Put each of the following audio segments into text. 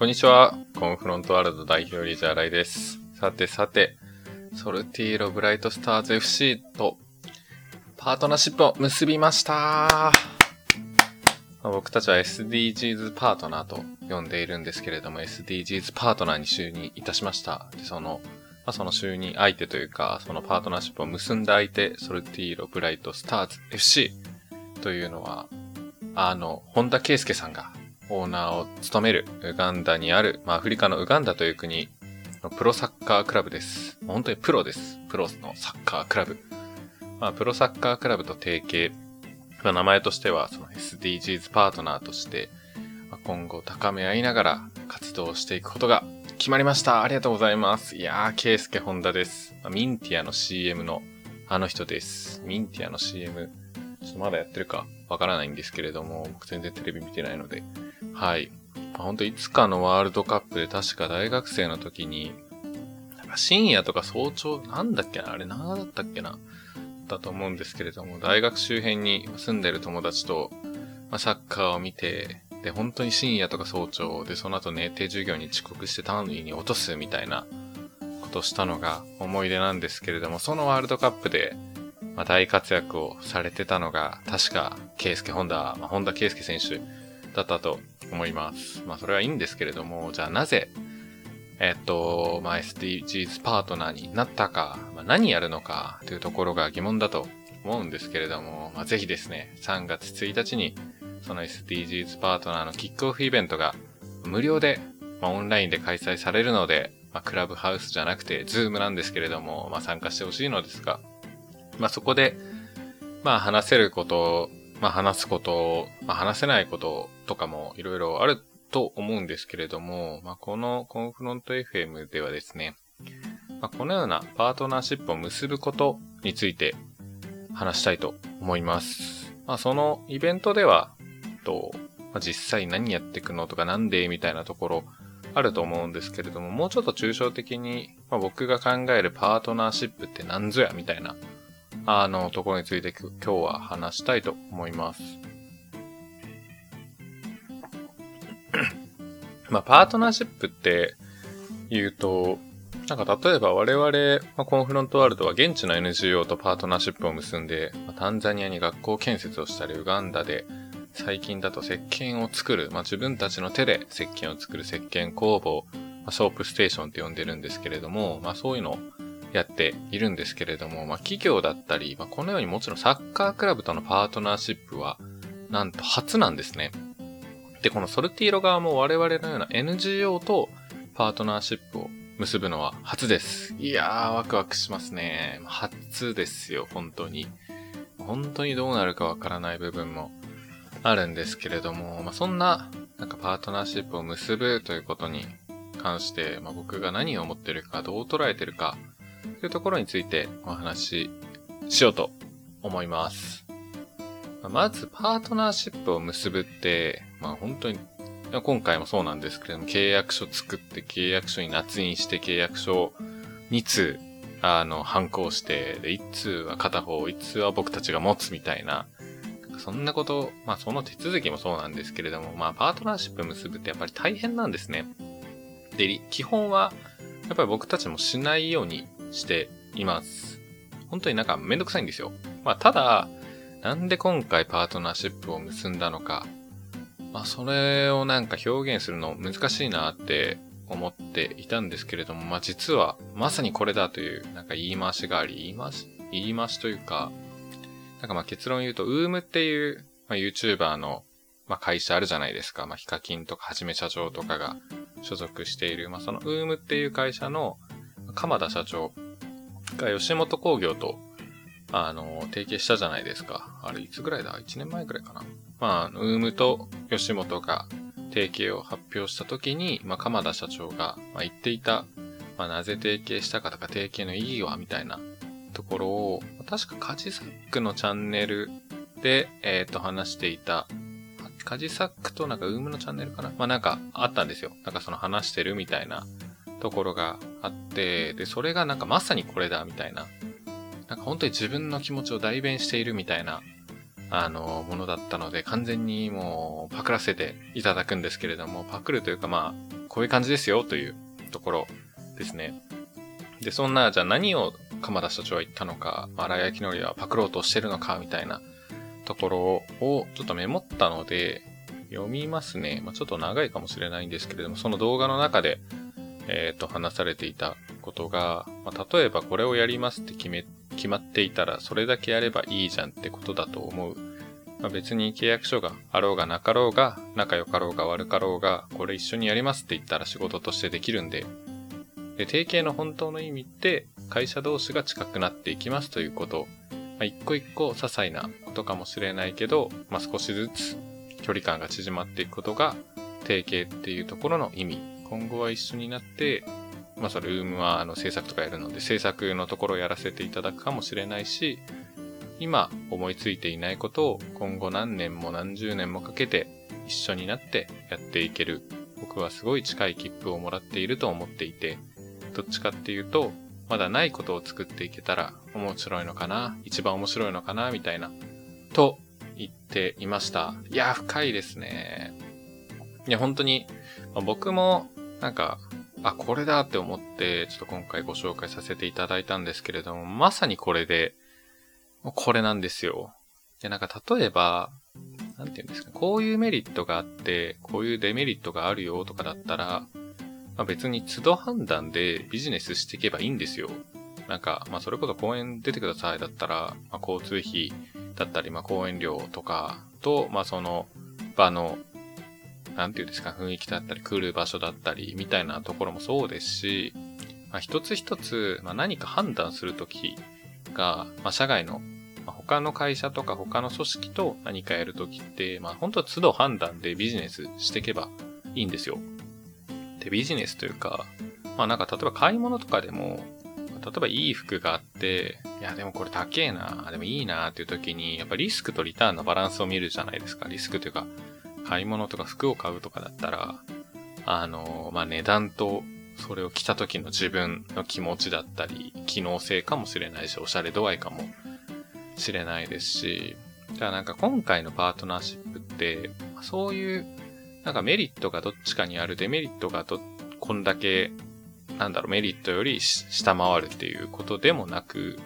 こんにちは。コンフロントワールド代表リージャーライです。さてさて、ソルティーロブライトスターズ FC とパートナーシップを結びました。僕たちは SDGs パートナーと呼んでいるんですけれども、SDGs パートナーに就任いたしました。でその、まあ、その就任相手というか、そのパートナーシップを結んだ相手、ソルティーロブライトスターズ FC というのは、あの、本田圭介さんがオーナーを務めるウガンダにある、まあ、アフリカのウガンダという国のプロサッカークラブです。本当にプロです。プロのサッカークラブ。まあ、プロサッカークラブと提携。まあ、名前としては、その SDGs パートナーとして、まあ、今後高め合いながら活動していくことが決まりました。ありがとうございます。いやー、ケイスケホンダです。まあ、ミンティアの CM のあの人です。ミンティアの CM、ちょっとまだやってるかわからないんですけれども、僕全然テレビ見てないので、はい。まあ、本当いつかのワールドカップで確か大学生の時に、なんか深夜とか早朝、なんだっけなあれ何だったっけなだと思うんですけれども、大学周辺に住んでる友達と、まあ、サッカーを見て、で、本当に深夜とか早朝で、その後寝て授業に遅刻して単位に落とすみたいなことしたのが思い出なんですけれども、そのワールドカップで、まあ、大活躍をされてたのが、確か、ケイスケ、ホンダ、まあ、ホンダケイスケ選手だったと思います。まあそれはいいんですけれども、じゃあなぜ、えっと、まあ SDGs パートナーになったか、まあ、何やるのかというところが疑問だと思うんですけれども、まあぜひですね、3月1日にその SDGs パートナーのキックオフイベントが無料で、まあ、オンラインで開催されるので、まあ、クラブハウスじゃなくて、 Zoom なんですけれども、まあ、参加してほしいのですが、まあ、そこで、まあ、話せることまあ話すこと、まあ話せないこととかもいろいろあると思うんですけれども、まあこのコンフロント FM ではですね、まあ、このようなパートナーシップを結ぶことについて話したいと思います。まあそのイベントでは、と、ま、実際何やってくのとかなんでみたいなところあると思うんですけれども、もうちょっと抽象的に、まあ、僕が考えるパートナーシップって何ぞやみたいなあの、ところについて今日は話したいと思います。まあ、パートナーシップって言うと、なんか例えば我々、まあ、コンフロントワールドは現地の NGO とパートナーシップを結んで、まあ、タンザニアに学校建設をしたり、ウガンダで最近だと石鹸を作る、まあ、自分たちの手で石鹸を作る石鹸工房、まあ、ソープステーションって呼んでるんですけれども、まあそういうのをやっているんですけれども、まあ、企業だったり、まあ、このようにもちろんサッカークラブとのパートナーシップは、なんと初なんですね。で、この SOLTILO 側も我々のような NGO とパートナーシップを結ぶのは初です。いやー、ワクワクしますね。初ですよ、本当に。本当にどうなるかわからない部分もあるんですけれども、まあ、そんな、なんかパートナーシップを結ぶということに関して、まあ、僕が何を思ってるか、どう捉えてるか、というところについてお話ししようと思います。まず、パートナーシップを結ぶって、まあ本当に、今回もそうなんですけれども、契約書作って契約書に捺印して契約書を2通、あの、反抗して、で、1通は片方、1通は僕たちが持つみたいな、そんなこと、まあその手続きもそうなんですけれども、まあパートナーシップ結ぶってやっぱり大変なんですね。で、基本は、やっぱり僕たちもしないようにしています。本当になんかめんどくさいんですよ。まあ、ただ、なんで今回パートナーシップを結んだのか、まあ、それをなんか表現するの難しいなって思っていたんですけれども、まあ、実はまさにこれだというなんか言い回しがあり、言い回し、言い回しというか、なんかまあ結論言うと、ウームっていう、まあ、YouTuber の、まあ、会社あるじゃないですか。まあ、ヒカキンとかはじめ社長とかが所属している、まあ、そのウームっていう会社の、鎌田社長が吉本工業と、あの、提携したじゃないですか。あれ、いつぐらいだ ?1 年前ぐらいかな。まあ、ウームと吉本が提携を発表した時に、まあ、鎌田社長が、まあ、言っていた、まあ、なぜ提携したかとか、提携の意義は、みたいなところを、確かカジサックのチャンネルで、えっ、ー、と、話していた、カジサックとなんかウームのチャンネルかな？まあなんかあったんですよ。なんかその話してるみたいなところがあって、で、それがなんかまさにこれだみたいな、なんか本当に自分の気持ちを代弁しているみたいな、あの、ものだったので、完全にもうパクらせていただくんですけれども、パクるというかまあ、こういう感じですよというところですね。で、そんな、じゃあ何を鎌田社長は言ったのか、荒井明則はパクろうとしてるのか、みたいなところをちょっとメモったので、読みますね。まあ、ちょっと長いかもしれないんですけれども、その動画の中で、えっ、ー、と、話されていたことが、まあ、例えばこれをやりますって決めて、決まっていたら、それだけやればいいじゃんってことだと思う。まあ、別に契約書があろうがなかろうが、仲良かろうが悪かろうが、これ一緒にやりますって言ったら仕事としてできるんで、で、提携の本当の意味って、会社同士が近くなっていきますということ。まあ、一個一個些細なことかもしれないけど、まあ、少しずつ距離感が縮まっていくことが、提携っていうところの意味。今後は一緒になって、まあ、それ、ウームはあの制作とかやるので、制作のところをやらせていただくかもしれないし、今思いついていないことを今後何年も何十年もかけて一緒になってやっていける。僕はすごい近い切符をもらっていると思っていて、どっちかっていうと、まだないことを作っていけたら面白いのかな一番面白いのかなみたいな。と言っていました。いや、深いですね。いや、本当に、まあ、僕も、なんか、あ、これだって思って、ちょっと今回ご紹介させていただいたんですけれども、まさにこれで、これなんですよ。いや、なんか例えば、なんて言うんですか、こういうメリットがあって、こういうデメリットがあるよとかだったら、まあ、別に都度判断でビジネスしていけばいいんですよ。なんか、まあそれこそ公園出てくださいだったら、まあ、交通費だったり、まあ公園料とかと、まあその場の、なんていうんですか、雰囲気だったり、来る場所だったり、みたいなところもそうですし、まあ一つ一つ、まあ何か判断するときが、まあ社外の、まあ、他の会社とか他の組織と何かやるときって、まあ本当は都度判断でビジネスしていけばいいんですよ。で、ビジネスというか、まあなんか例えば買い物とかでも、例えばいい服があって、いやでもこれ高えな、でもいいなっていう時に、やっぱリスクとリターンのバランスを見るじゃないですか。リスクというか、買い物とか服を買うとかだったら、あの、まあ値段とそれを着た時の自分の気持ちだったり、機能性かもしれないし、おしゃれ度合いかもしれないですし、だからなんか今回のパートナーシップって、そういうなんかメリットがどっちかにある、デメリットがど、こんだけ、なんだろう、メリットより下回るっていうことでもなく、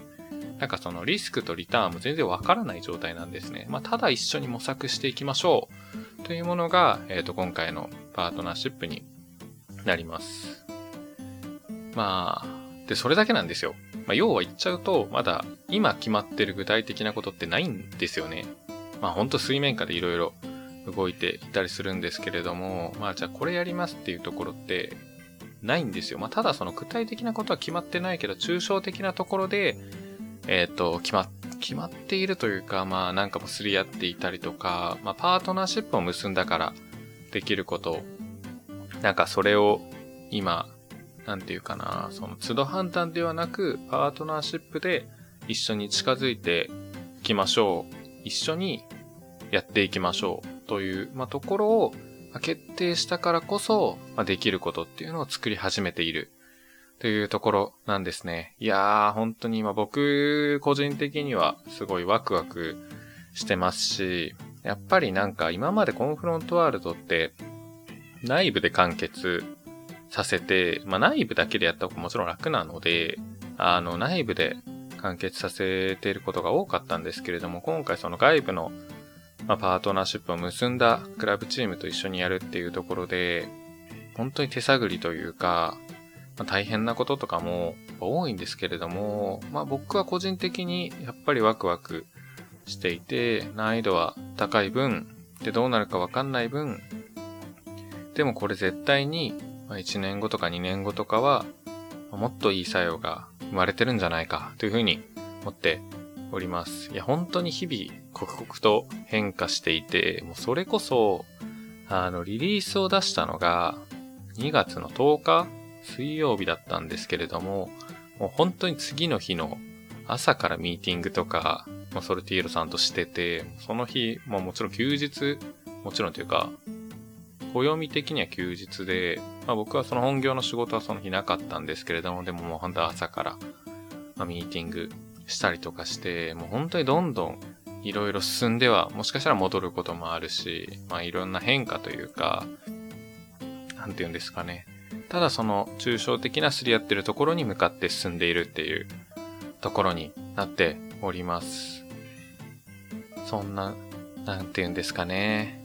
なんかそのリスクとリターンも全然わからない状態なんですね。まあ、ただ一緒に模索していきましょうというものが、えっ、ー、と、今回のパートナーシップになります。まあ、で、それだけなんですよ。まあ、要は言っちゃうと、まだ今決まってる具体的なことってないんですよね。まあ、ほんと水面下でいろいろ動いていたりするんですけれども、まあじゃあこれやりますっていうところってないんですよ。まあただその具体的なことは決まってないけど、抽象的なところで、えっ、ー、と、決ま、決まっているというか、まあなんかもすり合っていたりとか、まあパートナーシップを結んだからできること、なんかそれを今、なんていうかな、その都度判断ではなく、パートナーシップで一緒に近づいていきましょう。一緒にやっていきましょう。という、まあ、ところを、決定したからこそ、まあ、できることっていうのを作り始めているというところなんですね。いやー、本当に今僕個人的にはすごいワクワクしてますし、やっぱりなんか今までコンフロントワールドって内部で完結させて、まあ内部だけでやった方がもちろん楽なので、あの内部で完結させていることが多かったんですけれども、今回その外部のまあ、パートナーシップを結んだクラブチームと一緒にやるっていうところで、本当に手探りというか、まあ、大変なこととかも多いんですけれども、まあ僕は個人的にやっぱりワクワクしていて、難易度は高い分、でどうなるかわかんない分、でもこれ絶対に1年後とか2年後とかは、もっといい作用が生まれてるんじゃないかというふうに思っております。いや、本当に日々刻々と変化していて、もうそれこそ、あの、リリースを出したのが2月の10日水曜日だったんですけれども、もう本当に次の日の朝からミーティングとか、まあ、ソルティーロさんとしてて、その日、まあもちろん休日、もちろんというか、暦的には休日で、まあ僕はその本業の仕事はその日なかったんですけれども、でももう本当朝から、まあ、ミーティングしたりとかして、もう本当にどんどんいろいろ進んでは、もしかしたら戻ることもあるし、まあいろんな変化というか、なんて言うんですかね。ただその抽象的なすり合ってるところに向かって進んでいるっていうところになっております。そんな、なんて言うんですかね。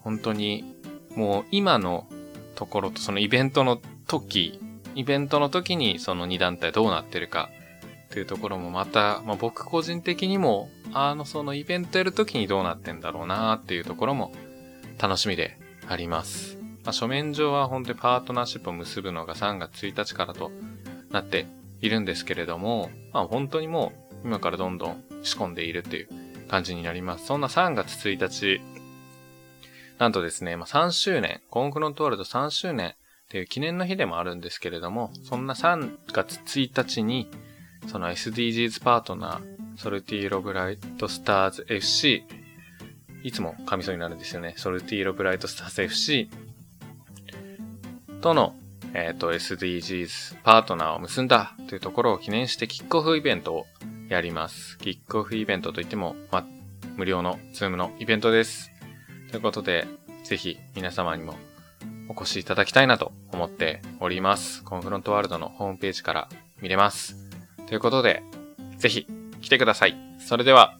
本当に、もう今のところとそのイベントの時、イベントの時にその2団体どうなってるかっていうところもまた、まあ、僕個人的にも、あの、そのイベントやる時にどうなってんだろうなっていうところも楽しみであります。まあ、書面上は本当にパートナーシップを結ぶのが3月1日からとなっているんですけれども、まあ、本当にもう今からどんどん仕込んでいるっていう感じになります。そんな3月1日、なんとですね、まあ、3周年、コンフロントワールド3周年っていう記念の日でもあるんですけれども、そんな3月1日に、その SDGs パートナー、ソルティーロブライトスターズ FC、いつも噛みそうになるんですよね。 SOLTILO Bright Stars FC との、えっ、ー、と、SDGs パートナーを結んだというところを記念してキックオフイベントをやります。キックオフイベントといっても、ま、無料の Zoom のイベントです。ということで、ぜひ皆様にもお越しいただきたいなと思っております。コンフロントワールドのホームページから見れます。ということで、ぜひ来てください。それでは、